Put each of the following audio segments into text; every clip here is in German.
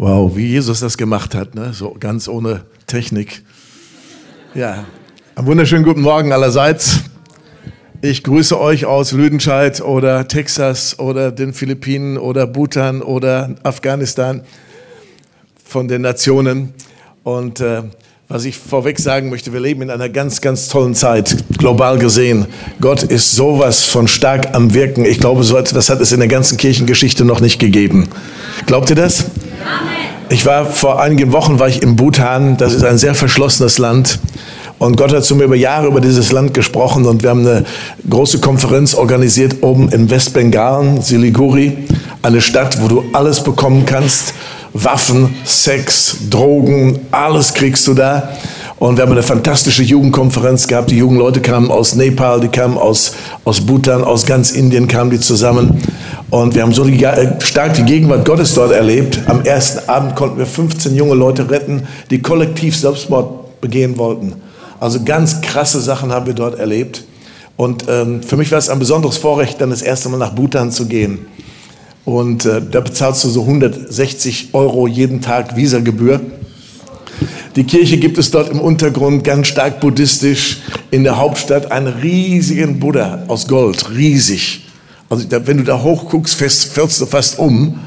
Wow, wie Jesus das gemacht hat, ne? so ganz ohne Technik. Ja, einen wunderschönen guten Morgen allerseits. Ich grüße euch aus Lüdenscheid oder Texas oder den Philippinen oder Bhutan oder Afghanistan von den Nationen. Und äh, was ich vorweg sagen möchte, wir leben in einer ganz, ganz tollen Zeit, global gesehen. Gott ist sowas von stark am Wirken. Ich glaube, so etwas hat es in der ganzen Kirchengeschichte noch nicht gegeben. Glaubt ihr das? Ich war vor einigen Wochen war ich in Bhutan. Das ist ein sehr verschlossenes Land. Und Gott hat zu mir über Jahre über dieses Land gesprochen und wir haben eine große Konferenz organisiert oben in Westbengalen, Siliguri, eine Stadt, wo du alles bekommen kannst. Waffen, Sex, Drogen, alles kriegst du da. Und wir haben eine fantastische Jugendkonferenz gehabt. Die jungen Leute kamen aus Nepal, die kamen aus, aus Bhutan, aus ganz Indien kamen die zusammen. Und wir haben so die, äh, stark die Gegenwart Gottes dort erlebt. Am ersten Abend konnten wir 15 junge Leute retten, die kollektiv Selbstmord begehen wollten. Also ganz krasse Sachen haben wir dort erlebt. Und ähm, für mich war es ein besonderes Vorrecht, dann das erste Mal nach Bhutan zu gehen. Und äh, da bezahlst du so 160 Euro jeden Tag Visagebühr. Die Kirche gibt es dort im Untergrund, ganz stark buddhistisch. In der Hauptstadt einen riesigen Buddha aus Gold, riesig. Also da, wenn du da hochguckst, fällst du fast um.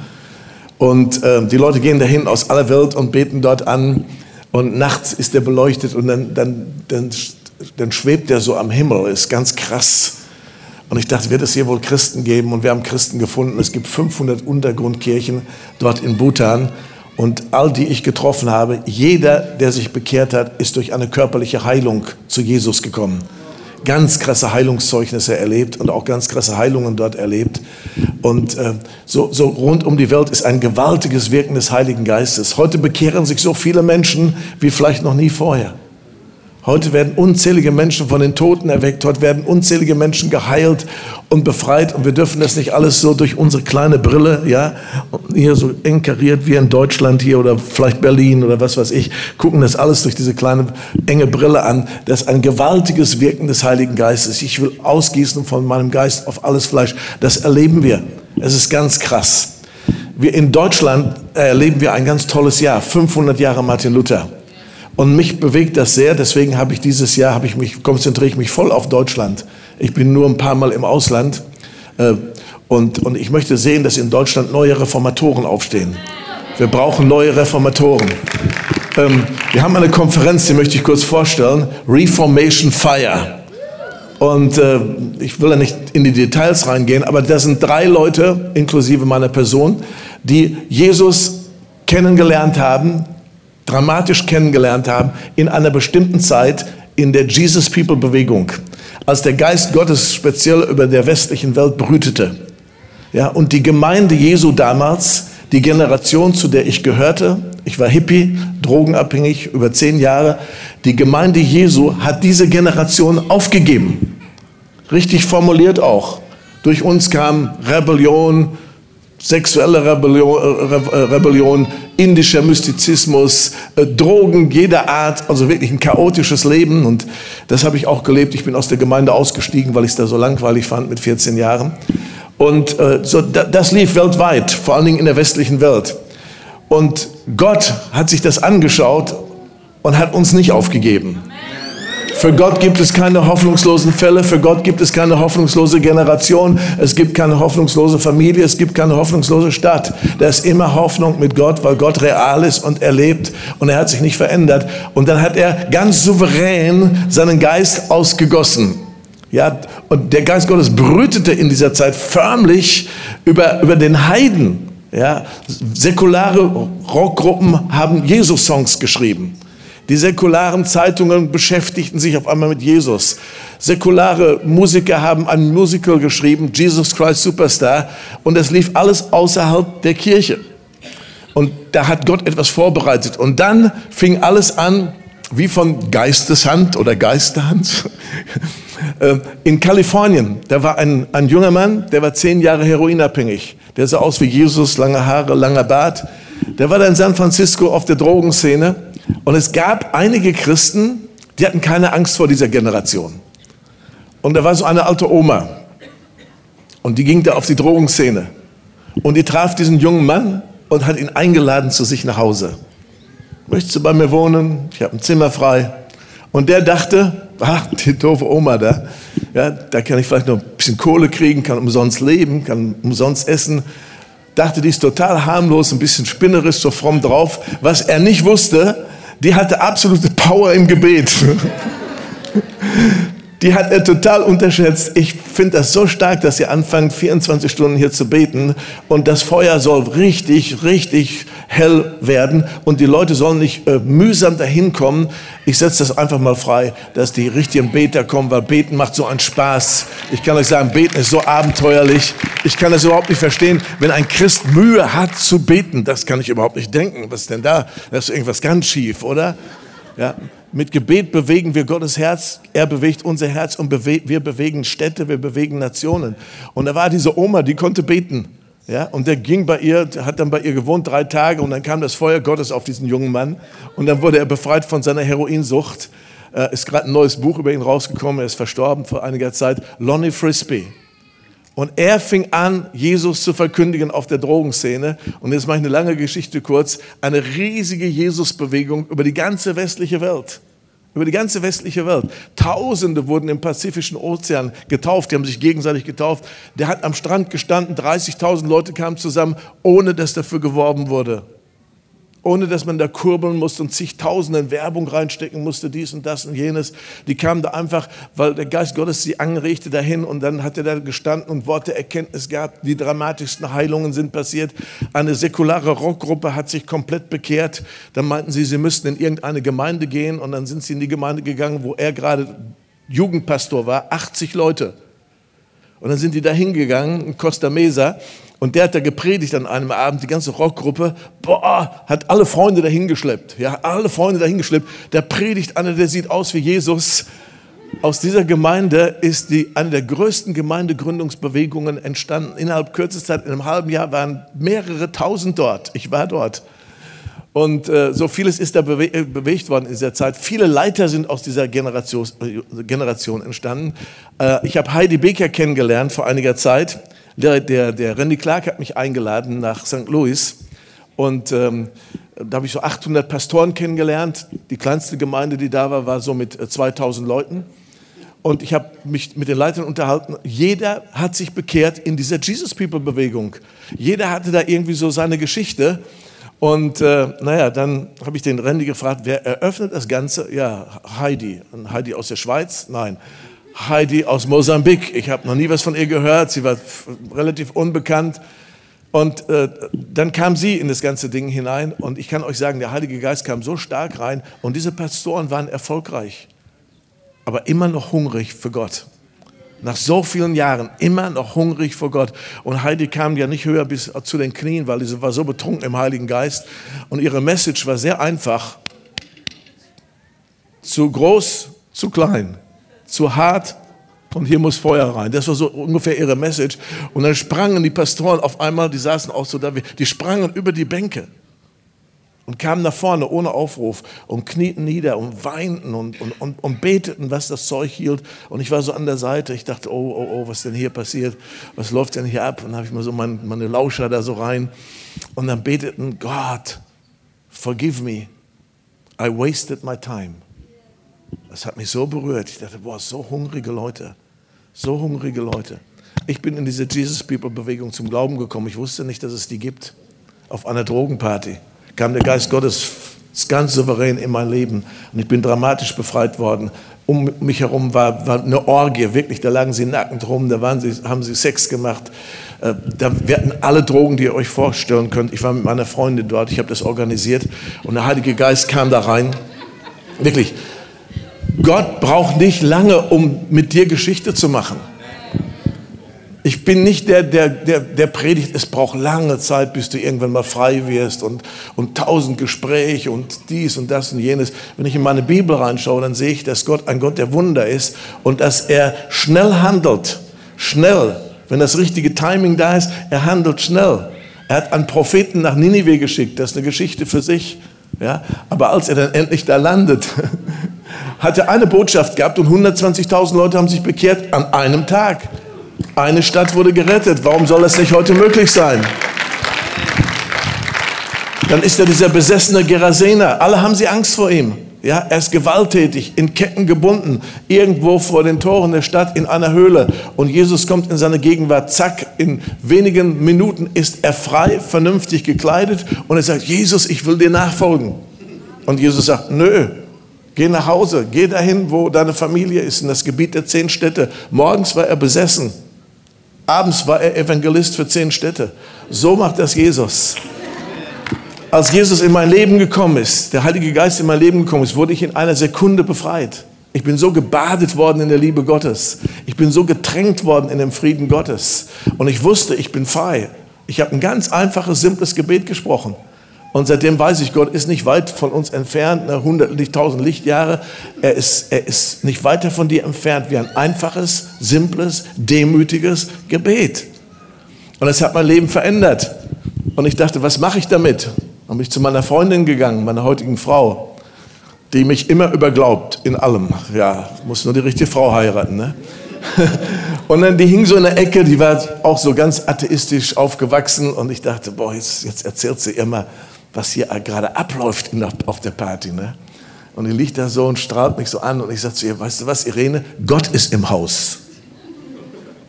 Und äh, die Leute gehen dahin aus aller Welt und beten dort an. Und nachts ist der beleuchtet und dann, dann, dann, dann schwebt der so am Himmel. Ist ganz krass. Und ich dachte, wird es hier wohl Christen geben? Und wir haben Christen gefunden. Es gibt 500 Untergrundkirchen dort in Bhutan. Und all die ich getroffen habe, jeder, der sich bekehrt hat, ist durch eine körperliche Heilung zu Jesus gekommen ganz krasse Heilungszeugnisse erlebt und auch ganz krasse Heilungen dort erlebt. Und äh, so, so rund um die Welt ist ein gewaltiges Wirken des Heiligen Geistes. Heute bekehren sich so viele Menschen wie vielleicht noch nie vorher. Heute werden unzählige Menschen von den Toten erweckt, heute werden unzählige Menschen geheilt und befreit und wir dürfen das nicht alles so durch unsere kleine Brille, ja, hier so eng kariert wie in Deutschland hier oder vielleicht Berlin oder was weiß ich, gucken das alles durch diese kleine enge Brille an. Das ist ein gewaltiges Wirken des Heiligen Geistes. Ich will ausgießen von meinem Geist auf alles Fleisch. Das erleben wir. Es ist ganz krass. Wir in Deutschland erleben wir ein ganz tolles Jahr, 500 Jahre Martin Luther. Und mich bewegt das sehr, deswegen habe ich dieses Jahr, habe ich mich, konzentriere ich mich voll auf Deutschland. Ich bin nur ein paar Mal im Ausland äh, und, und ich möchte sehen, dass in Deutschland neue Reformatoren aufstehen. Wir brauchen neue Reformatoren. Ähm, wir haben eine Konferenz, die möchte ich kurz vorstellen, Reformation Fire. Und äh, ich will da nicht in die Details reingehen, aber da sind drei Leute, inklusive meiner Person, die Jesus kennengelernt haben, dramatisch kennengelernt haben in einer bestimmten Zeit in der Jesus People Bewegung, als der Geist Gottes speziell über der westlichen Welt brütete. Ja, und die Gemeinde Jesu damals, die Generation, zu der ich gehörte, ich war Hippie, drogenabhängig über zehn Jahre, die Gemeinde Jesu hat diese Generation aufgegeben. Richtig formuliert auch. Durch uns kam Rebellion, sexuelle Rebellion, äh, Rebellion indischer Mystizismus, äh, Drogen jeder Art, also wirklich ein chaotisches Leben. Und das habe ich auch gelebt. Ich bin aus der Gemeinde ausgestiegen, weil ich es da so langweilig fand mit 14 Jahren. Und äh, so, das lief weltweit, vor allen Dingen in der westlichen Welt. Und Gott hat sich das angeschaut und hat uns nicht aufgegeben. Für Gott gibt es keine hoffnungslosen Fälle, für Gott gibt es keine hoffnungslose Generation, es gibt keine hoffnungslose Familie, es gibt keine hoffnungslose Stadt. Da ist immer Hoffnung mit Gott, weil Gott real ist und er lebt und er hat sich nicht verändert. Und dann hat er ganz souverän seinen Geist ausgegossen. Ja, und der Geist Gottes brütete in dieser Zeit förmlich über, über den Heiden. Ja, säkulare Rockgruppen haben Jesus-Songs geschrieben. Die säkularen Zeitungen beschäftigten sich auf einmal mit Jesus. Säkulare Musiker haben ein Musical geschrieben, Jesus Christ Superstar, und es lief alles außerhalb der Kirche. Und da hat Gott etwas vorbereitet. Und dann fing alles an, wie von Geisteshand oder Geisterhand. Äh, in Kalifornien, da war ein, ein junger Mann, der war zehn Jahre heroinabhängig. Der sah aus wie Jesus, lange Haare, langer Bart. Der war da in San Francisco auf der Drogenszene und es gab einige Christen, die hatten keine Angst vor dieser Generation. Und da war so eine alte Oma. Und die ging da auf die Drogenszene. Und die traf diesen jungen Mann und hat ihn eingeladen zu sich nach Hause. Möchtest du bei mir wohnen? Ich habe ein Zimmer frei. Und der dachte, ah, die doofe Oma da, ja, da kann ich vielleicht noch ein bisschen Kohle kriegen, kann umsonst leben, kann umsonst essen. Dachte, die ist total harmlos, ein bisschen spinnerisch, so fromm drauf. Was er nicht wusste, die hatte absolute Power im Gebet. die hat er total unterschätzt. Ich finde das so stark, dass sie anfangen, 24 Stunden hier zu beten und das Feuer soll richtig, richtig hell werden und die Leute sollen nicht äh, mühsam dahin kommen. Ich setze das einfach mal frei, dass die richtigen Beter kommen, weil Beten macht so einen Spaß. Ich kann euch sagen, Beten ist so abenteuerlich. Ich kann das überhaupt nicht verstehen, wenn ein Christ Mühe hat zu beten. Das kann ich überhaupt nicht denken. Was ist denn da? Da ist irgendwas ganz schief, oder? Ja, mit Gebet bewegen wir Gottes Herz, er bewegt unser Herz und bewe wir bewegen Städte, wir bewegen Nationen. Und da war diese Oma, die konnte beten. Ja, und der ging bei ihr, hat dann bei ihr gewohnt drei Tage und dann kam das Feuer Gottes auf diesen jungen Mann und dann wurde er befreit von seiner Heroinsucht. Äh, ist gerade ein neues Buch über ihn rausgekommen, er ist verstorben vor einiger Zeit, Lonnie Frisbee. Und er fing an, Jesus zu verkündigen auf der Drogenszene. Und jetzt mache ich eine lange Geschichte kurz. Eine riesige Jesusbewegung über die ganze westliche Welt. Über die ganze westliche Welt. Tausende wurden im Pazifischen Ozean getauft, die haben sich gegenseitig getauft. Der hat am Strand gestanden, 30.000 Leute kamen zusammen, ohne dass dafür geworben wurde ohne dass man da kurbeln musste und zigtausenden Werbung reinstecken musste, dies und das und jenes. Die kamen da einfach, weil der Geist Gottes sie anregte dahin und dann hat er da gestanden und Worte Erkenntnis gehabt. Die dramatischsten Heilungen sind passiert. Eine säkulare Rockgruppe hat sich komplett bekehrt. Dann meinten sie, sie müssten in irgendeine Gemeinde gehen und dann sind sie in die Gemeinde gegangen, wo er gerade Jugendpastor war, 80 Leute. Und dann sind die da hingegangen, in Costa Mesa, und der hat da gepredigt an einem Abend, die ganze Rockgruppe, boah, hat alle Freunde dahingeschleppt. Ja, alle Freunde dahingeschleppt. Der predigt einer, der sieht aus wie Jesus. Aus dieser Gemeinde ist die, eine der größten Gemeindegründungsbewegungen entstanden. Innerhalb kürzester Zeit, in einem halben Jahr waren mehrere tausend dort. Ich war dort. Und äh, so vieles ist da bewe äh, bewegt worden in dieser Zeit. Viele Leiter sind aus dieser Generation, äh, Generation entstanden. Äh, ich habe Heidi Becker kennengelernt vor einiger Zeit. Der, der, der Randy Clark hat mich eingeladen nach St. Louis und ähm, da habe ich so 800 Pastoren kennengelernt. Die kleinste Gemeinde, die da war, war so mit 2000 äh, Leuten. Und ich habe mich mit den Leitern unterhalten. Jeder hat sich bekehrt in dieser Jesus People Bewegung. Jeder hatte da irgendwie so seine Geschichte. Und äh, naja, dann habe ich den Randy gefragt, wer eröffnet das Ganze? Ja, Heidi. Und Heidi aus der Schweiz? Nein. Heidi aus Mosambik. Ich habe noch nie was von ihr gehört. Sie war relativ unbekannt. Und äh, dann kam sie in das ganze Ding hinein. Und ich kann euch sagen, der Heilige Geist kam so stark rein. Und diese Pastoren waren erfolgreich, aber immer noch hungrig für Gott. Nach so vielen Jahren immer noch hungrig vor Gott. Und Heidi kam ja nicht höher bis zu den Knien, weil sie war so betrunken im Heiligen Geist. Und ihre Message war sehr einfach. Zu groß, zu klein zu hart und hier muss Feuer rein. Das war so ungefähr ihre Message. Und dann sprangen die Pastoren auf einmal, die saßen auch so da, die sprangen über die Bänke und kamen nach vorne ohne Aufruf und knieten nieder und weinten und, und, und, und, beteten, was das Zeug hielt. Und ich war so an der Seite, ich dachte, oh, oh, oh, was denn hier passiert? Was läuft denn hier ab? Und dann habe ich mal so mein, meine Lauscher da so rein. Und dann beteten, Gott, forgive me, I wasted my time. Das hat mich so berührt. Ich dachte, boah, so hungrige Leute. So hungrige Leute. Ich bin in diese Jesus People Bewegung zum Glauben gekommen. Ich wusste nicht, dass es die gibt. Auf einer Drogenparty kam der Geist Gottes ganz souverän in mein Leben und ich bin dramatisch befreit worden. Um mich herum war, war eine Orgie, wirklich, da lagen sie nackend rum, da waren sie, haben sie Sex gemacht. Äh, da, hatten alle Drogen, die ihr euch vorstellen könnt. Ich war mit meiner Freundin dort, ich habe das organisiert und der Heilige Geist kam da rein. Wirklich, Gott braucht nicht lange, um mit dir Geschichte zu machen. Ich bin nicht der, der, der, der predigt, es braucht lange Zeit, bis du irgendwann mal frei wirst und, und tausend Gespräche und dies und das und jenes. Wenn ich in meine Bibel reinschaue, dann sehe ich, dass Gott ein Gott der Wunder ist und dass er schnell handelt. Schnell. Wenn das richtige Timing da ist, er handelt schnell. Er hat einen Propheten nach Ninive geschickt, das ist eine Geschichte für sich. Ja? Aber als er dann endlich da landet, hat er eine Botschaft gehabt und 120.000 Leute haben sich bekehrt an einem Tag. Eine Stadt wurde gerettet. Warum soll das nicht heute möglich sein? Dann ist er dieser besessene Gerasener. Alle haben sie Angst vor ihm. Ja, er ist gewalttätig, in Ketten gebunden, irgendwo vor den Toren der Stadt in einer Höhle. Und Jesus kommt in seine Gegenwart. Zack, in wenigen Minuten ist er frei, vernünftig gekleidet. Und er sagt, Jesus, ich will dir nachfolgen. Und Jesus sagt, nö, geh nach Hause, geh dahin, wo deine Familie ist, in das Gebiet der zehn Städte. Morgens war er besessen. Abends war er Evangelist für zehn Städte. So macht das Jesus. Als Jesus in mein Leben gekommen ist, der Heilige Geist in mein Leben gekommen ist, wurde ich in einer Sekunde befreit. Ich bin so gebadet worden in der Liebe Gottes. Ich bin so getränkt worden in dem Frieden Gottes. Und ich wusste, ich bin frei. Ich habe ein ganz einfaches, simples Gebet gesprochen. Und seitdem weiß ich, Gott ist nicht weit von uns entfernt, ne, hundert, tausend Lichtjahre. Er ist, er ist nicht weiter von dir entfernt wie ein einfaches, simples, demütiges Gebet. Und es hat mein Leben verändert. Und ich dachte, was mache ich damit? Dann bin ich zu meiner Freundin gegangen, meiner heutigen Frau, die mich immer überglaubt in allem. Ja, muss nur die richtige Frau heiraten. Ne? Und dann, die hing so in der Ecke, die war auch so ganz atheistisch aufgewachsen. Und ich dachte, boah, jetzt, jetzt erzählt sie immer, was hier gerade abläuft auf der Party. Ne? Und die liegt da so und strahlt mich so an. Und ich sage zu ihr, weißt du was, Irene, Gott ist im Haus.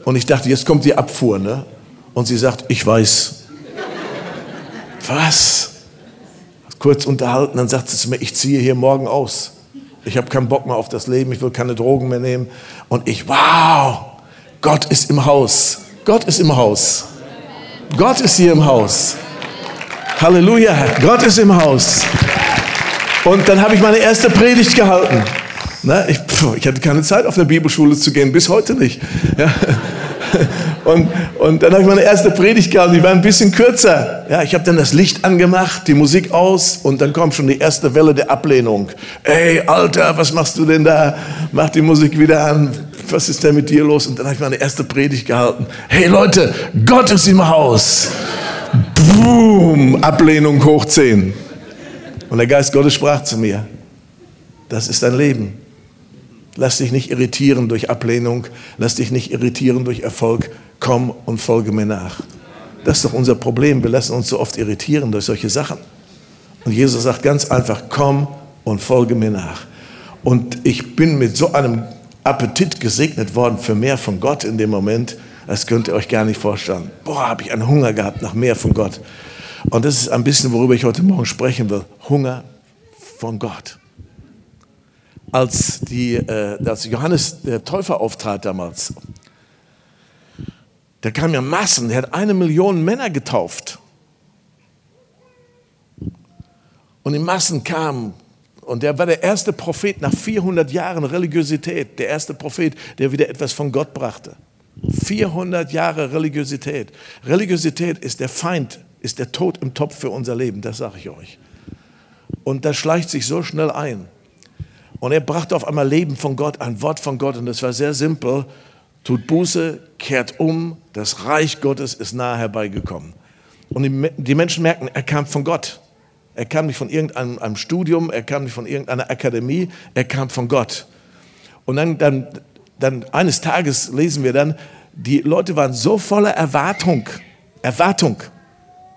Und ich dachte, jetzt kommt die Abfuhr. Ne? Und sie sagt, ich weiß. Was? kurz unterhalten, dann sagt sie zu mir, ich ziehe hier morgen aus. Ich habe keinen Bock mehr auf das Leben, ich will keine Drogen mehr nehmen. Und ich, wow, Gott ist im Haus. Gott ist im Haus. Gott ist hier im Haus. Halleluja, Gott ist im Haus. Und dann habe ich meine erste Predigt gehalten. Na, ich, ich, hatte keine Zeit, auf eine Bibelschule zu gehen, bis heute nicht. Ja. Und, und dann habe ich meine erste Predigt gehabt, die war ein bisschen kürzer. Ja, ich habe dann das Licht angemacht, die Musik aus und dann kommt schon die erste Welle der Ablehnung. Ey, Alter, was machst du denn da? Mach die Musik wieder an. Was ist denn mit dir los? Und dann habe ich meine erste Predigt gehalten. Hey Leute, Gott ist im Haus. Boom, Ablehnung hoch 10. Und der Geist Gottes sprach zu mir, das ist dein Leben. Lass dich nicht irritieren durch Ablehnung, lass dich nicht irritieren durch Erfolg, komm und folge mir nach. Das ist doch unser Problem, wir lassen uns so oft irritieren durch solche Sachen. Und Jesus sagt ganz einfach, komm und folge mir nach. Und ich bin mit so einem Appetit gesegnet worden für mehr von Gott in dem Moment, das könnt ihr euch gar nicht vorstellen. Boah, habe ich einen Hunger gehabt nach mehr von Gott. Und das ist ein bisschen, worüber ich heute Morgen sprechen will. Hunger von Gott als, die, äh, als Johannes der Täufer auftrat damals, der kam ja Massen, der hat eine Million Männer getauft. Und die Massen kamen. Und der war der erste Prophet nach 400 Jahren Religiosität, der erste Prophet, der wieder etwas von Gott brachte. 400 Jahre Religiosität. Religiosität ist der Feind, ist der Tod im Topf für unser Leben, das sage ich euch. Und das schleicht sich so schnell ein. Und er brachte auf einmal Leben von Gott, ein Wort von Gott. Und das war sehr simpel. Tut Buße, kehrt um, das Reich Gottes ist nahe herbeigekommen. Und die, Menschen merken, er kam von Gott. Er kam nicht von irgendeinem Studium, er kam nicht von irgendeiner Akademie, er kam von Gott. Und dann, dann, dann eines Tages lesen wir dann, die Leute waren so voller Erwartung, Erwartung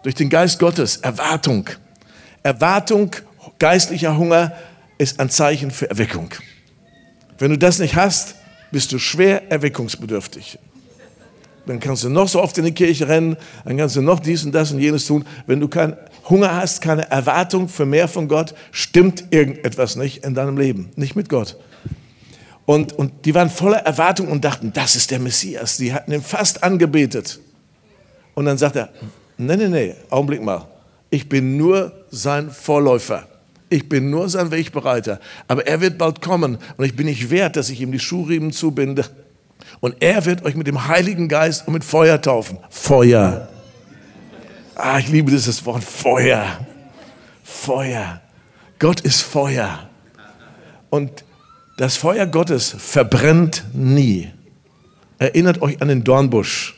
durch den Geist Gottes, Erwartung, Erwartung, geistlicher Hunger, ist ein Zeichen für Erweckung. Wenn du das nicht hast, bist du schwer erweckungsbedürftig. Dann kannst du noch so oft in die Kirche rennen, dann kannst du noch dies und das und jenes tun. Wenn du keinen Hunger hast, keine Erwartung für mehr von Gott, stimmt irgendetwas nicht in deinem Leben, nicht mit Gott. Und, und die waren voller Erwartung und dachten, das ist der Messias. Die hatten ihn fast angebetet. Und dann sagt er, nee, nee, nee, Augenblick mal, ich bin nur sein Vorläufer. Ich bin nur sein Wegbereiter. Aber er wird bald kommen und ich bin nicht wert, dass ich ihm die Schuhriemen zubinde. Und er wird euch mit dem Heiligen Geist und mit Feuer taufen. Feuer. Ah, ich liebe dieses Wort Feuer. Feuer. Gott ist Feuer. Und das Feuer Gottes verbrennt nie. Erinnert euch an den Dornbusch.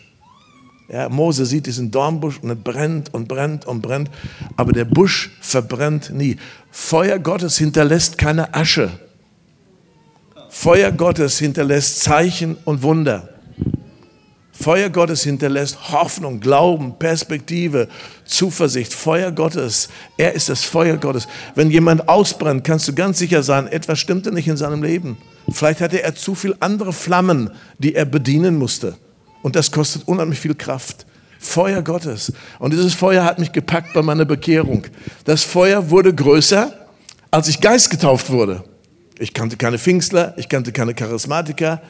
Ja, Mose sieht diesen Dornbusch und er brennt und brennt und brennt, aber der Busch verbrennt nie. Feuer Gottes hinterlässt keine Asche. Feuer Gottes hinterlässt Zeichen und Wunder. Feuer Gottes hinterlässt Hoffnung, Glauben, Perspektive, Zuversicht. Feuer Gottes, er ist das Feuer Gottes. Wenn jemand ausbrennt, kannst du ganz sicher sein, etwas stimmte nicht in seinem Leben. Vielleicht hatte er zu viele andere Flammen, die er bedienen musste. Und das kostet unheimlich viel Kraft. Feuer Gottes. Und dieses Feuer hat mich gepackt bei meiner Bekehrung. Das Feuer wurde größer, als ich Geist getauft wurde. Ich kannte keine Pfingstler, ich kannte keine Charismatiker,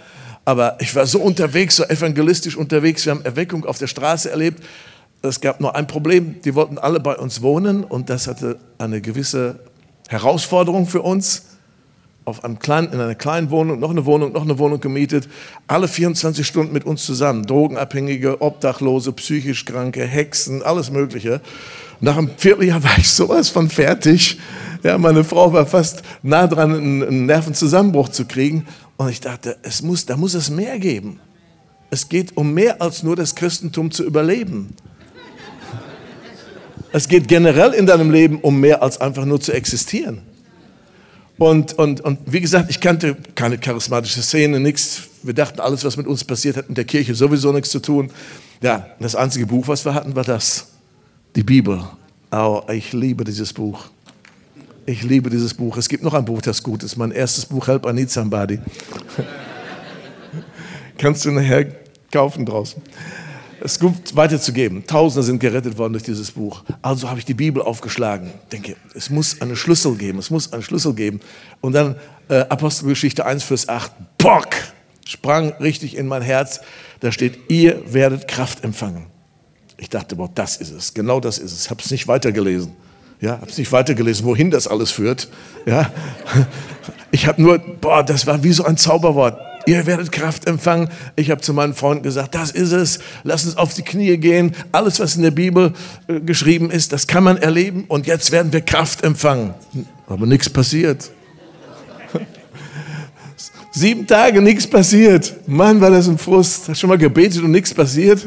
aber ich war so unterwegs, so evangelistisch unterwegs. Wir haben Erweckung auf der Straße erlebt. Es gab nur ein Problem, die wollten alle bei uns wohnen und das hatte eine gewisse Herausforderung für uns. Auf einem kleinen, in einer kleinen Wohnung, noch eine Wohnung, noch eine Wohnung gemietet, alle 24 Stunden mit uns zusammen. Drogenabhängige, Obdachlose, psychisch Kranke, Hexen, alles Mögliche. Nach einem Vierteljahr war ich sowas von fertig. Ja, meine Frau war fast nah dran, einen Nervenzusammenbruch zu kriegen. Und ich dachte, es muss, da muss es mehr geben. Es geht um mehr als nur das Christentum zu überleben. Es geht generell in deinem Leben um mehr als einfach nur zu existieren. Und, und, und wie gesagt, ich kannte keine charismatische Szene, nichts. Wir dachten, alles, was mit uns passiert, hat mit der Kirche sowieso nichts zu tun. Ja, das einzige Buch, was wir hatten, war das, die Bibel. Oh, ich liebe dieses Buch. Ich liebe dieses Buch. Es gibt noch ein Buch, das gut ist. Mein erstes Buch, Help I Need Somebody. Kannst du nachher kaufen draußen. Es gut weiterzugeben. Tausende sind gerettet worden durch dieses Buch. Also habe ich die Bibel aufgeschlagen. Denke, es muss einen Schlüssel geben. Es muss einen Schlüssel geben. Und dann äh, Apostelgeschichte 1, Vers 8. Bock! Sprang richtig in mein Herz. Da steht, ihr werdet Kraft empfangen. Ich dachte, boah, das ist es. Genau das ist es. Ich habe es nicht weitergelesen. Ja, habe es nicht weitergelesen, wohin das alles führt. Ja, ich habe nur, boah, das war wie so ein Zauberwort. Ihr werdet Kraft empfangen. Ich habe zu meinen Freunden gesagt, das ist es. Lass uns auf die Knie gehen. Alles, was in der Bibel äh, geschrieben ist, das kann man erleben. Und jetzt werden wir Kraft empfangen. Aber nichts passiert. Sieben Tage nichts passiert. Mann, war das ein Frust. Hast schon mal gebetet und nichts passiert?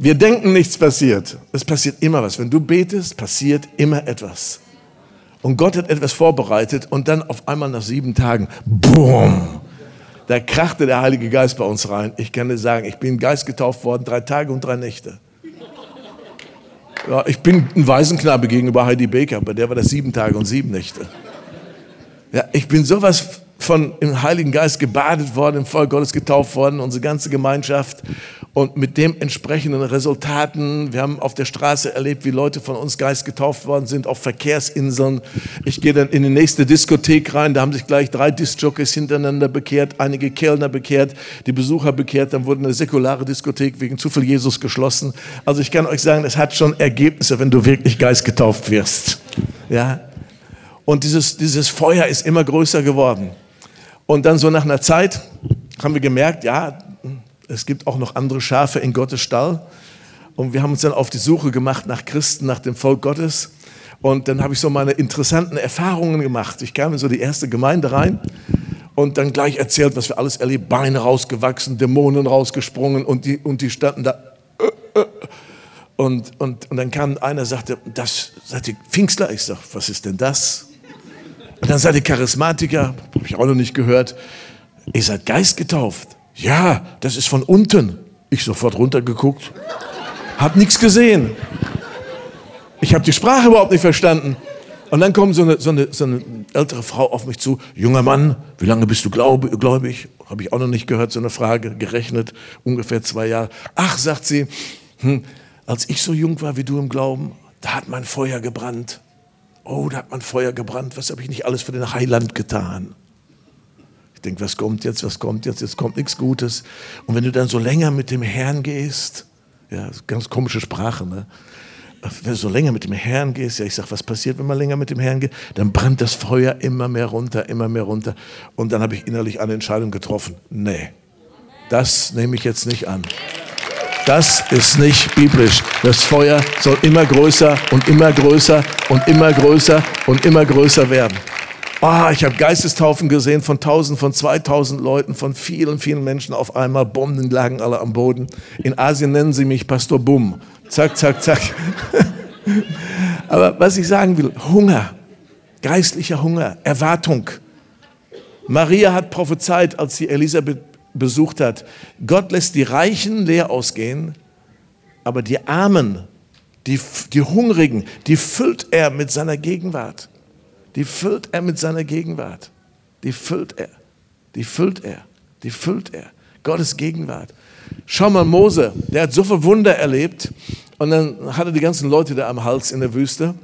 Wir denken, nichts passiert. Es passiert immer was. Wenn du betest, passiert immer etwas. Und Gott hat etwas vorbereitet und dann auf einmal nach sieben Tagen, boom, da krachte der Heilige Geist bei uns rein. Ich kann dir sagen, ich bin Geist getauft worden, drei Tage und drei Nächte. Ja, ich bin ein Waisenknabe gegenüber Heidi Baker, aber der war das sieben Tage und sieben Nächte. Ja, ich bin sowas von im Heiligen Geist gebadet worden, im Volk Gottes getauft worden, unsere ganze Gemeinschaft und mit dem entsprechenden Resultaten. Wir haben auf der Straße erlebt, wie Leute von uns Geist getauft worden sind, auf Verkehrsinseln. Ich gehe dann in die nächste Diskothek rein, da haben sich gleich drei Discjockeys hintereinander bekehrt, einige Kellner bekehrt, die Besucher bekehrt, dann wurde eine säkulare Diskothek wegen zu viel Jesus geschlossen. Also ich kann euch sagen, es hat schon Ergebnisse, wenn du wirklich Geist getauft wirst. Ja? Und dieses, dieses Feuer ist immer größer geworden. Und dann so nach einer Zeit haben wir gemerkt, ja, es gibt auch noch andere Schafe in Gottes Stall. Und wir haben uns dann auf die Suche gemacht nach Christen, nach dem Volk Gottes. Und dann habe ich so meine interessanten Erfahrungen gemacht. Ich kam in so die erste Gemeinde rein und dann gleich erzählt, was wir alles erlebt. Beine rausgewachsen, Dämonen rausgesprungen und die, und die standen da. Und, und, und dann kam einer, sagte, das seid ihr Pfingstler? Ich sage, was ist denn das? Und dann ihr Charismatiker, habe ich auch noch nicht gehört. Ihr seid Geist getauft. Ja, das ist von unten. Ich sofort runtergeguckt, hab nichts gesehen. Ich habe die Sprache überhaupt nicht verstanden. Und dann kommt so eine, so, eine, so eine ältere Frau auf mich zu. Junger Mann, wie lange bist du gläubig? Habe ich auch noch nicht gehört, so eine Frage, gerechnet, ungefähr zwei Jahre. Ach, sagt sie, hm, als ich so jung war wie du im Glauben, da hat mein Feuer gebrannt. Oh, da hat mein Feuer gebrannt. Was habe ich nicht alles für den Heiland getan? Ich denke, was kommt jetzt, was kommt jetzt, jetzt kommt nichts Gutes. Und wenn du dann so länger mit dem Herrn gehst, ja, ganz komische Sprache, ne? Wenn du so länger mit dem Herrn gehst, ja, ich sage, was passiert, wenn man länger mit dem Herrn geht? Dann brennt das Feuer immer mehr runter, immer mehr runter. Und dann habe ich innerlich eine Entscheidung getroffen. Nee, das nehme ich jetzt nicht an. Das ist nicht biblisch. Das Feuer soll immer größer und immer größer und immer größer und immer größer werden. Oh, ich habe Geistestaufen gesehen von tausend, von 2000 Leuten, von vielen, vielen Menschen auf einmal. Bomben lagen alle am Boden. In Asien nennen sie mich Pastor Bum. Zack, zack, zack. Aber was ich sagen will, Hunger, geistlicher Hunger, Erwartung. Maria hat prophezeit, als sie Elisabeth besucht hat. Gott lässt die Reichen leer ausgehen, aber die Armen, die, die Hungrigen, die füllt er mit seiner Gegenwart. Die füllt er mit seiner Gegenwart. Die füllt er. Die füllt er. Die füllt er. Gottes Gegenwart. Schau mal, Mose, der hat so viele Wunder erlebt und dann hatte die ganzen Leute da am Hals in der Wüste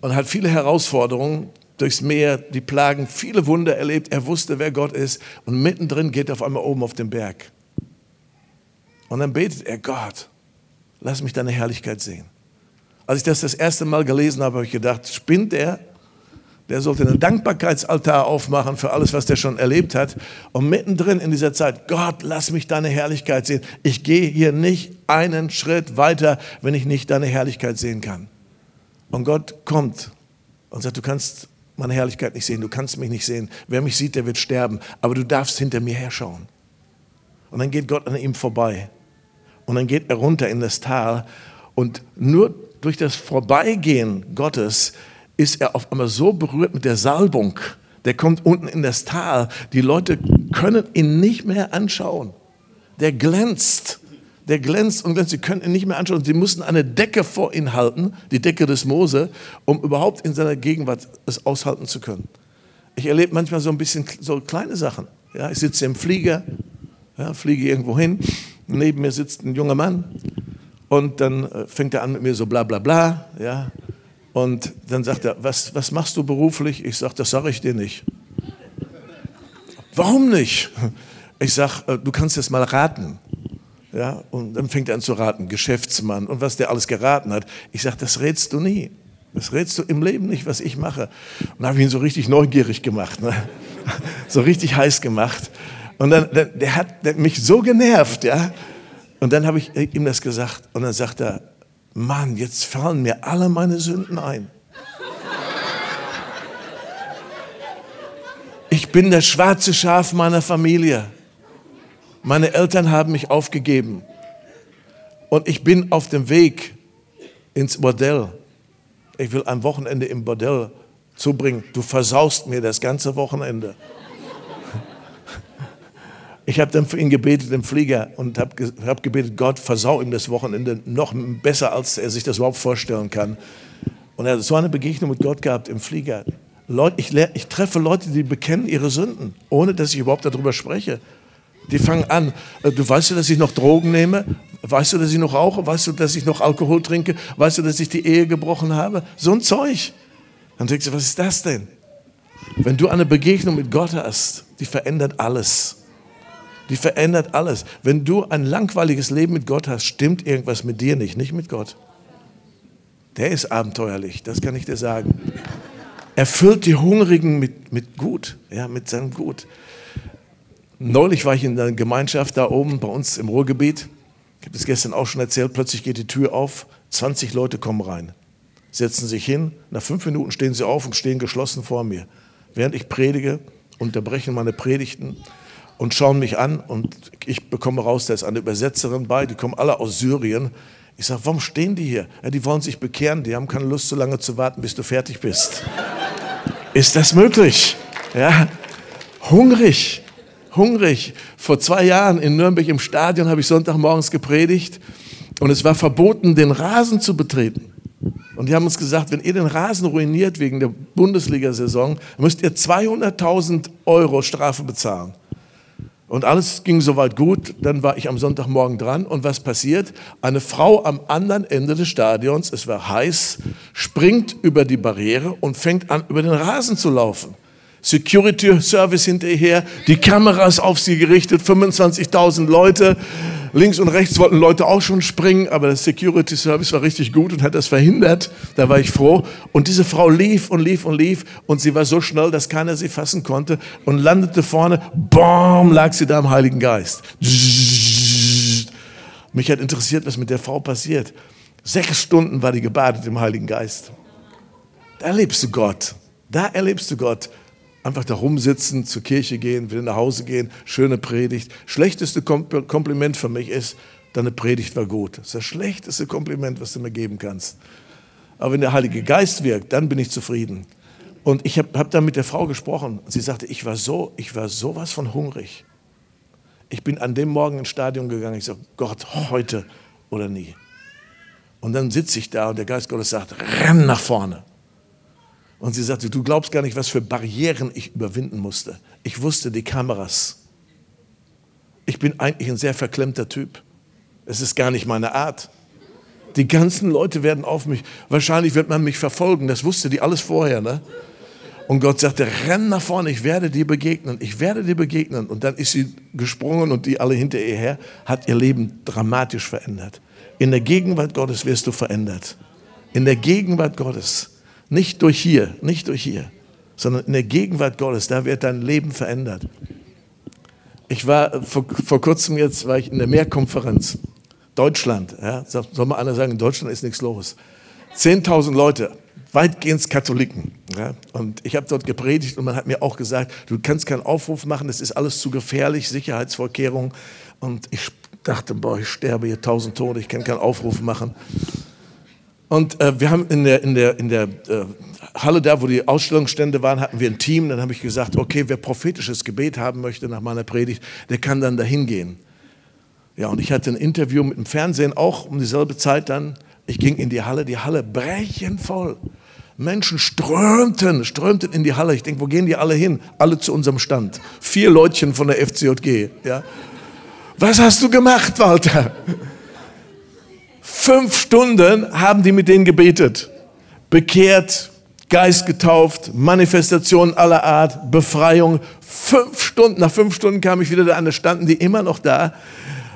und hat viele Herausforderungen durchs Meer, die Plagen, viele Wunder erlebt. Er wusste, wer Gott ist und mittendrin geht er auf einmal oben auf den Berg. Und dann betet er, Gott, lass mich deine Herrlichkeit sehen. Als ich das das erste Mal gelesen habe, habe ich gedacht, spinnt er? Der sollte einen Dankbarkeitsaltar aufmachen für alles, was der schon erlebt hat. Und mittendrin in dieser Zeit, Gott, lass mich deine Herrlichkeit sehen. Ich gehe hier nicht einen Schritt weiter, wenn ich nicht deine Herrlichkeit sehen kann. Und Gott kommt und sagt, du kannst meine Herrlichkeit nicht sehen, du kannst mich nicht sehen. Wer mich sieht, der wird sterben. Aber du darfst hinter mir herschauen. Und dann geht Gott an ihm vorbei. Und dann geht er runter in das Tal. Und nur durch das Vorbeigehen Gottes ist er auf einmal so berührt mit der Salbung. Der kommt unten in das Tal. Die Leute können ihn nicht mehr anschauen. Der glänzt. Der glänzt und glänzt. Sie können ihn nicht mehr anschauen. Sie mussten eine Decke vor ihn halten, die Decke des Mose, um überhaupt in seiner Gegenwart es aushalten zu können. Ich erlebe manchmal so ein bisschen so kleine Sachen. Ja, ich sitze im Flieger, ja, fliege irgendwo hin. Neben mir sitzt ein junger Mann und dann äh, fängt er an mit mir so bla bla bla. Ja, und dann sagt er, was, was machst du beruflich? Ich sage, das sage ich dir nicht. Warum nicht? Ich sage, äh, du kannst jetzt mal raten. Ja, und dann fängt er an zu raten, Geschäftsmann und was der alles geraten hat. Ich sage, das rätst du nie. Das rätst du im Leben nicht, was ich mache. Und dann habe ich ihn so richtig neugierig gemacht, ne? so richtig heiß gemacht. Und dann, der, der hat der mich so genervt, ja. Und dann habe ich ihm das gesagt und dann sagt er, Mann, jetzt fallen mir alle meine Sünden ein. Ich bin das schwarze Schaf meiner Familie. Meine Eltern haben mich aufgegeben. Und ich bin auf dem Weg ins Bordell. Ich will ein Wochenende im Bordell zubringen. Du versaust mir das ganze Wochenende. Ich habe dann für ihn gebetet im Flieger und habe hab gebetet, Gott, versau ihm das Wochenende noch besser, als er sich das überhaupt vorstellen kann. Und er hat so eine Begegnung mit Gott gehabt im Flieger. Leute, ich, ich treffe Leute, die bekennen ihre Sünden, ohne dass ich überhaupt darüber spreche. Die fangen an, äh, du weißt du, dass ich noch Drogen nehme? Weißt du, dass ich noch rauche? Weißt du, dass ich noch Alkohol trinke? Weißt du, dass ich die Ehe gebrochen habe? So ein Zeug. Dann denkst du, was ist das denn? Wenn du eine Begegnung mit Gott hast, die verändert alles. Die verändert alles. Wenn du ein langweiliges Leben mit Gott hast, stimmt irgendwas mit dir nicht, nicht mit Gott. Der ist abenteuerlich, das kann ich dir sagen. Er füllt die Hungrigen mit, mit Gut, ja, mit seinem Gut. Neulich war ich in einer Gemeinschaft da oben bei uns im Ruhrgebiet. Ich habe das gestern auch schon erzählt. Plötzlich geht die Tür auf, 20 Leute kommen rein, setzen sich hin. Nach fünf Minuten stehen sie auf und stehen geschlossen vor mir. Während ich predige, unterbrechen meine Predigten und schauen mich an und ich bekomme raus, da ist eine Übersetzerin bei, die kommen alle aus Syrien. Ich sage, warum stehen die hier? Ja, die wollen sich bekehren, die haben keine Lust, so lange zu warten, bis du fertig bist. ist das möglich? Ja, hungrig, hungrig. Vor zwei Jahren in Nürnberg im Stadion habe ich Sonntagmorgens gepredigt und es war verboten, den Rasen zu betreten. Und die haben uns gesagt, wenn ihr den Rasen ruiniert wegen der Bundesliga-Saison, müsst ihr 200.000 Euro Strafe bezahlen. Und alles ging soweit gut. Dann war ich am Sonntagmorgen dran. Und was passiert? Eine Frau am anderen Ende des Stadions, es war heiß, springt über die Barriere und fängt an, über den Rasen zu laufen. Security Service hinterher, die Kameras auf sie gerichtet, 25.000 Leute. Links und rechts wollten Leute auch schon springen, aber der Security Service war richtig gut und hat das verhindert. Da war ich froh. Und diese Frau lief und lief und lief und sie war so schnell, dass keiner sie fassen konnte und landete vorne. Boom, lag sie da im Heiligen Geist. Mich hat interessiert, was mit der Frau passiert. Sechs Stunden war die gebadet im Heiligen Geist. Da erlebst du Gott. Da erlebst du Gott. Einfach da rumsitzen, zur Kirche gehen, wieder nach Hause gehen, schöne Predigt. Schlechteste Kompliment für mich ist, deine Predigt war gut. Das ist das schlechteste Kompliment, was du mir geben kannst. Aber wenn der Heilige Geist wirkt, dann bin ich zufrieden. Und ich habe hab dann mit der Frau gesprochen. Sie sagte, ich war so, ich war sowas von hungrig. Ich bin an dem Morgen ins Stadion gegangen. Ich sage, Gott, heute oder nie. Und dann sitze ich da und der Geist Gottes sagt, renn nach vorne. Und sie sagte, du glaubst gar nicht, was für Barrieren ich überwinden musste. Ich wusste die Kameras. Ich bin eigentlich ein sehr verklemmter Typ. Es ist gar nicht meine Art. Die ganzen Leute werden auf mich, wahrscheinlich wird man mich verfolgen. Das wusste die alles vorher. Ne? Und Gott sagte, renn nach vorne, ich werde dir begegnen, ich werde dir begegnen. Und dann ist sie gesprungen und die alle hinter ihr her, hat ihr Leben dramatisch verändert. In der Gegenwart Gottes wirst du verändert. In der Gegenwart Gottes. Nicht durch hier, nicht durch hier, sondern in der Gegenwart Gottes, da wird dein Leben verändert. Ich war vor, vor kurzem jetzt, war ich in der Mehrkonferenz. Deutschland, ja, soll mal einer sagen, in Deutschland ist nichts los. 10.000 Leute, weitgehend Katholiken. Ja, und ich habe dort gepredigt und man hat mir auch gesagt, du kannst keinen Aufruf machen, das ist alles zu gefährlich, Sicherheitsvorkehrungen. Und ich dachte, boah, ich sterbe hier tausend Tode, ich kann keinen Aufruf machen. Und äh, wir haben in der, in der, in der äh, Halle da, wo die Ausstellungsstände waren, hatten wir ein Team. Dann habe ich gesagt, okay, wer prophetisches Gebet haben möchte nach meiner Predigt, der kann dann dahin gehen. Ja, und ich hatte ein Interview mit dem Fernsehen auch um dieselbe Zeit dann. Ich ging in die Halle, die Halle brechenvoll. Menschen strömten, strömten in die Halle. Ich denke, wo gehen die alle hin? Alle zu unserem Stand. Vier Leutchen von der FCJG. Ja. Was hast du gemacht, Walter? Fünf Stunden haben die mit denen gebetet. Bekehrt, Geist getauft, Manifestation aller Art, Befreiung. Fünf Stunden, nach fünf Stunden kam ich wieder da an, da standen die immer noch da.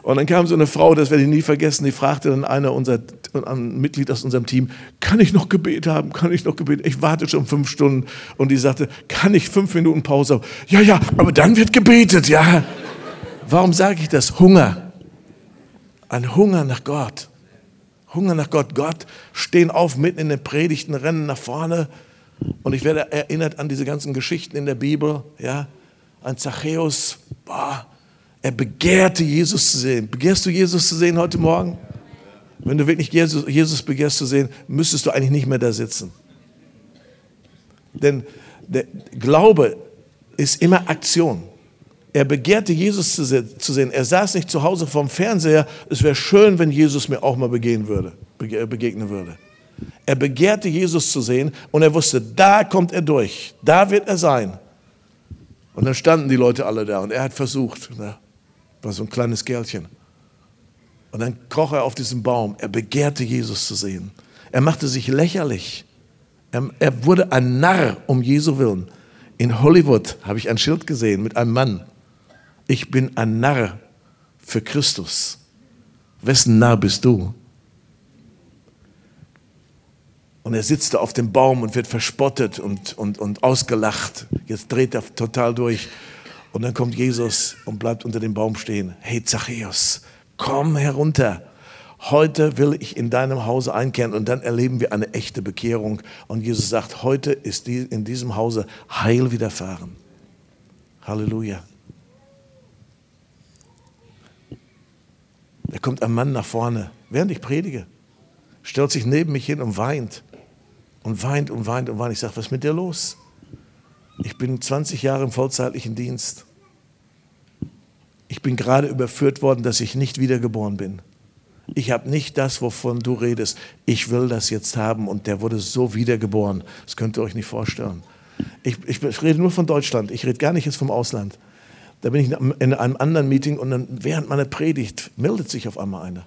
Und dann kam so eine Frau, das werde ich nie vergessen, die fragte dann einer unser ein Mitglied aus unserem Team, kann ich noch Gebet haben? Kann ich noch Gebet? Ich warte schon fünf Stunden. Und die sagte, kann ich fünf Minuten Pause haben? Ja, ja, aber dann wird gebetet, ja. Warum sage ich das? Hunger. Ein Hunger nach Gott. Hunger nach Gott. Gott, stehen auf mitten in den Predigten, rennen nach vorne. Und ich werde erinnert an diese ganzen Geschichten in der Bibel, ja. An Zachäus, boah, er begehrte Jesus zu sehen. Begehrst du Jesus zu sehen heute Morgen? Wenn du wirklich Jesus, Jesus begehrst zu sehen, müsstest du eigentlich nicht mehr da sitzen. Denn der Glaube ist immer Aktion. Er begehrte Jesus zu sehen. Er saß nicht zu Hause vorm Fernseher. Es wäre schön, wenn Jesus mir auch mal begegnen würde, begegnen würde. Er begehrte Jesus zu sehen und er wusste, da kommt er durch, da wird er sein. Und dann standen die Leute alle da und er hat versucht, na, war so ein kleines Kerlchen. Und dann kroch er auf diesen Baum. Er begehrte Jesus zu sehen. Er machte sich lächerlich. Er, er wurde ein Narr um Jesu willen. In Hollywood habe ich ein Schild gesehen mit einem Mann. Ich bin ein Narr für Christus. Wessen Narr bist du? Und er sitzt da auf dem Baum und wird verspottet und, und, und ausgelacht. Jetzt dreht er total durch. Und dann kommt Jesus und bleibt unter dem Baum stehen. Hey Zachäus, komm herunter. Heute will ich in deinem Hause einkehren und dann erleben wir eine echte Bekehrung. Und Jesus sagt, heute ist in diesem Hause Heil widerfahren. Halleluja. Da kommt ein Mann nach vorne, während ich predige, stellt sich neben mich hin und weint. Und weint und weint und weint. Ich sage, was ist mit dir los? Ich bin 20 Jahre im vollzeitlichen Dienst. Ich bin gerade überführt worden, dass ich nicht wiedergeboren bin. Ich habe nicht das, wovon du redest. Ich will das jetzt haben. Und der wurde so wiedergeboren. Das könnt ihr euch nicht vorstellen. Ich, ich, ich rede nur von Deutschland. Ich rede gar nicht jetzt vom Ausland. Da bin ich in einem anderen Meeting und dann während meiner Predigt meldet sich auf einmal einer.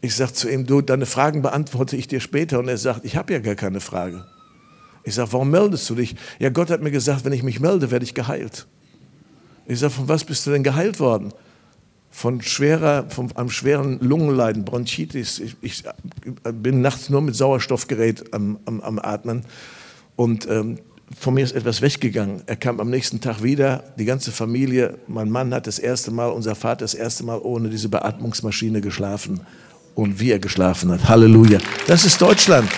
Ich sage zu ihm, du, deine Fragen beantworte ich dir später. Und er sagt, ich habe ja gar keine Frage. Ich sage, warum meldest du dich? Ja, Gott hat mir gesagt, wenn ich mich melde, werde ich geheilt. Ich sage, von was bist du denn geheilt worden? Von schwerer, von einem schweren Lungenleiden, Bronchitis. Ich, ich bin nachts nur mit Sauerstoffgerät am, am, am Atmen. Und ähm, von mir ist etwas weggegangen. Er kam am nächsten Tag wieder, die ganze Familie. Mein Mann hat das erste Mal, unser Vater das erste Mal ohne diese Beatmungsmaschine geschlafen. Und wie er geschlafen hat. Halleluja. Das ist Deutschland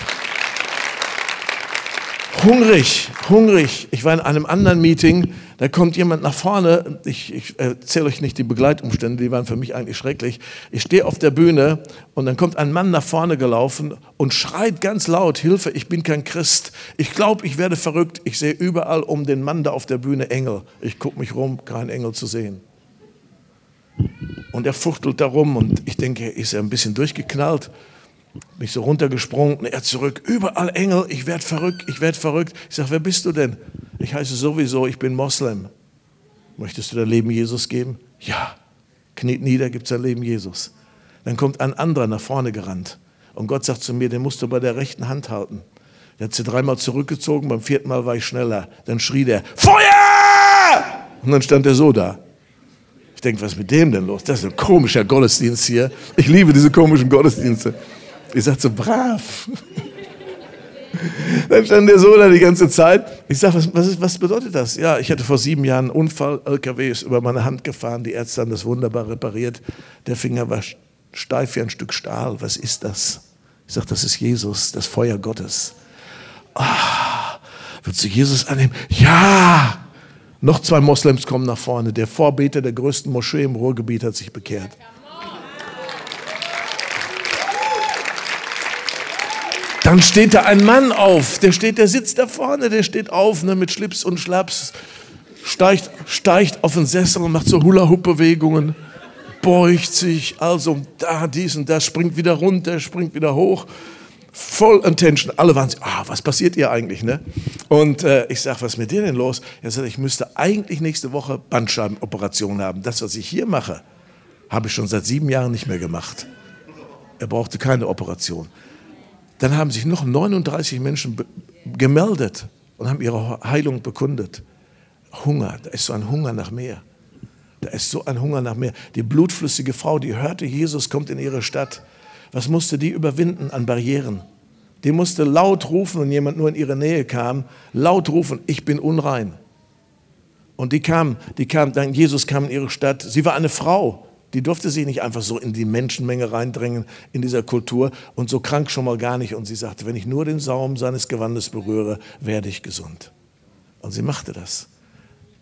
hungrig, hungrig. Ich war in einem anderen Meeting, da kommt jemand nach vorne. Ich, ich erzähle euch nicht die Begleitumstände, die waren für mich eigentlich schrecklich. Ich stehe auf der Bühne und dann kommt ein Mann nach vorne gelaufen und schreit ganz laut, Hilfe, ich bin kein Christ. Ich glaube, ich werde verrückt. Ich sehe überall um den Mann da auf der Bühne Engel. Ich gucke mich rum, kein Engel zu sehen. Und er fuchtelt da rum und ich denke, ist er ein bisschen durchgeknallt. Bin ich so runtergesprungen er zurück. Überall Engel, ich werde verrückt, ich werde verrückt. Ich sage, wer bist du denn? Ich heiße sowieso, ich bin Moslem. Möchtest du dein Leben Jesus geben? Ja. Kniet nieder, gibt sein Leben Jesus. Dann kommt ein anderer nach vorne gerannt. Und Gott sagt zu mir, den musst du bei der rechten Hand halten. Der hat sie dreimal zurückgezogen, beim vierten Mal war ich schneller. Dann schrie der, Feuer! Und dann stand er so da. Ich denke, was ist mit dem denn los? Das ist ein komischer Gottesdienst hier. Ich liebe diese komischen Gottesdienste. Ich sage so, brav. Dann stand der so da die ganze Zeit. Ich sage, was, was, was, bedeutet das? Ja, ich hatte vor sieben Jahren einen Unfall, LKW ist über meine Hand gefahren, die Ärzte haben das wunderbar repariert. Der Finger war steif wie ein Stück Stahl. Was ist das? Ich sage, das ist Jesus, das Feuer Gottes. Ah, willst du Jesus annehmen? Ja! Noch zwei Moslems kommen nach vorne. Der Vorbeter der größten Moschee im Ruhrgebiet hat sich bekehrt. Dann steht da ein Mann auf, der steht, der sitzt da vorne, der steht auf ne, mit Schlips und Schlaps, steigt, steigt auf den Sessel und macht so Hula-Hoop-Bewegungen, beugt sich, also da, dies und das, springt wieder runter, springt wieder hoch. Voll Attention. Alle waren so, ah, was passiert ihr eigentlich? Ne? Und äh, ich sage, was ist mit dir denn los? Er sagt, ich müsste eigentlich nächste Woche Bandscheibenoperation haben. Das, was ich hier mache, habe ich schon seit sieben Jahren nicht mehr gemacht. Er brauchte keine Operation. Dann haben sich noch 39 Menschen gemeldet und haben ihre Heilung bekundet. Hunger, da ist so ein Hunger nach mehr. Da ist so ein Hunger nach mehr. Die blutflüssige Frau, die hörte, Jesus kommt in ihre Stadt. Was musste die überwinden an Barrieren? Die musste laut rufen, wenn jemand nur in ihre Nähe kam, laut rufen, ich bin unrein. Und die kam, die kam, dann Jesus kam in ihre Stadt. Sie war eine Frau. Die durfte sich nicht einfach so in die Menschenmenge reindrängen in dieser Kultur und so krank schon mal gar nicht. Und sie sagte, wenn ich nur den Saum seines Gewandes berühre, werde ich gesund. Und sie machte das.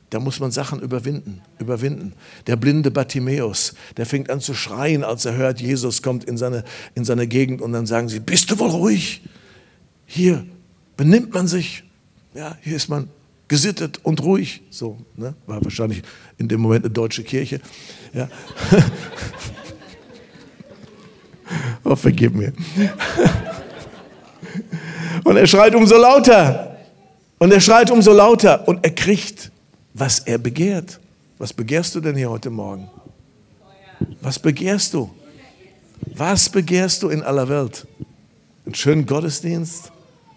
Da muss man Sachen überwinden, überwinden. Der blinde Bartimäus, der fängt an zu schreien, als er hört, Jesus kommt in seine, in seine Gegend und dann sagen sie, bist du wohl ruhig? Hier benimmt man sich. Ja, hier ist man gesittet und ruhig. So, ne? war wahrscheinlich in dem Moment eine deutsche Kirche. Ja. oh, vergib mir. und er schreit umso lauter. Und er schreit umso lauter. Und er kriegt, was er begehrt. Was begehrst du denn hier heute Morgen? Was begehrst du? Was begehrst du in aller Welt? Einen schönen Gottesdienst?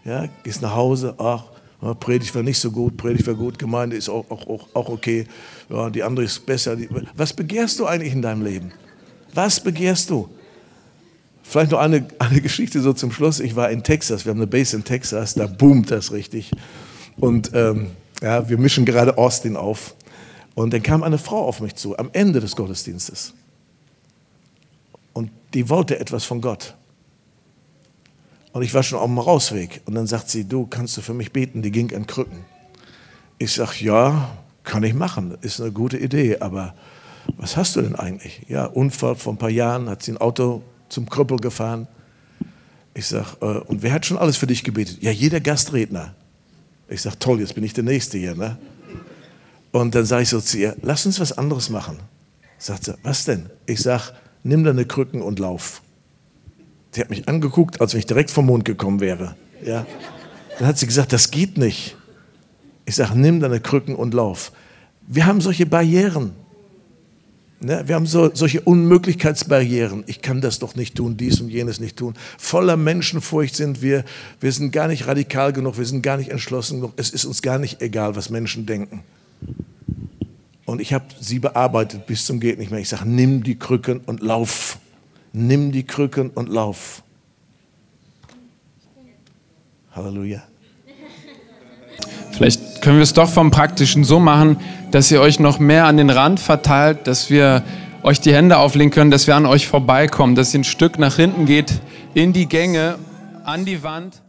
Ja, gehst nach Hause, ach, ja, Predigt war nicht so gut, Predigt war gut, Gemeinde ist auch, auch, auch okay, ja, die andere ist besser. Was begehrst du eigentlich in deinem Leben? Was begehrst du? Vielleicht noch eine, eine Geschichte so zum Schluss. Ich war in Texas, wir haben eine Base in Texas, da boomt das richtig. Und ähm, ja, wir mischen gerade Austin auf. Und dann kam eine Frau auf mich zu, am Ende des Gottesdienstes. Und die wollte etwas von Gott. Und ich war schon auf dem Rausweg. Und dann sagt sie, du, kannst du für mich beten? Die ging in Krücken. Ich sag, ja, kann ich machen. Ist eine gute Idee. Aber was hast du denn eigentlich? Ja, Unfall vor ein paar Jahren, hat sie ein Auto zum Krüppel gefahren. Ich sag, äh, und wer hat schon alles für dich gebetet? Ja, jeder Gastredner. Ich sag, toll, jetzt bin ich der Nächste hier. Ne? Und dann sage ich so zu ihr, lass uns was anderes machen. Sagt sie, was denn? Ich sag, nimm deine Krücken und lauf. Sie hat mich angeguckt, als wenn ich direkt vom Mond gekommen wäre. Ja. Dann hat sie gesagt, das geht nicht. Ich sage, nimm deine Krücken und lauf. Wir haben solche Barrieren. Ne? Wir haben so, solche Unmöglichkeitsbarrieren. Ich kann das doch nicht tun, dies und jenes nicht tun. Voller Menschenfurcht sind wir. Wir sind gar nicht radikal genug, wir sind gar nicht entschlossen genug. Es ist uns gar nicht egal, was Menschen denken. Und ich habe sie bearbeitet bis zum geht nicht mehr. Ich sage, nimm die Krücken und lauf nimm die Krücken und lauf. Halleluja. Vielleicht können wir es doch vom Praktischen so machen, dass ihr euch noch mehr an den Rand verteilt, dass wir euch die Hände auflegen können, dass wir an euch vorbeikommen, dass ihr ein Stück nach hinten geht, in die Gänge, an die Wand.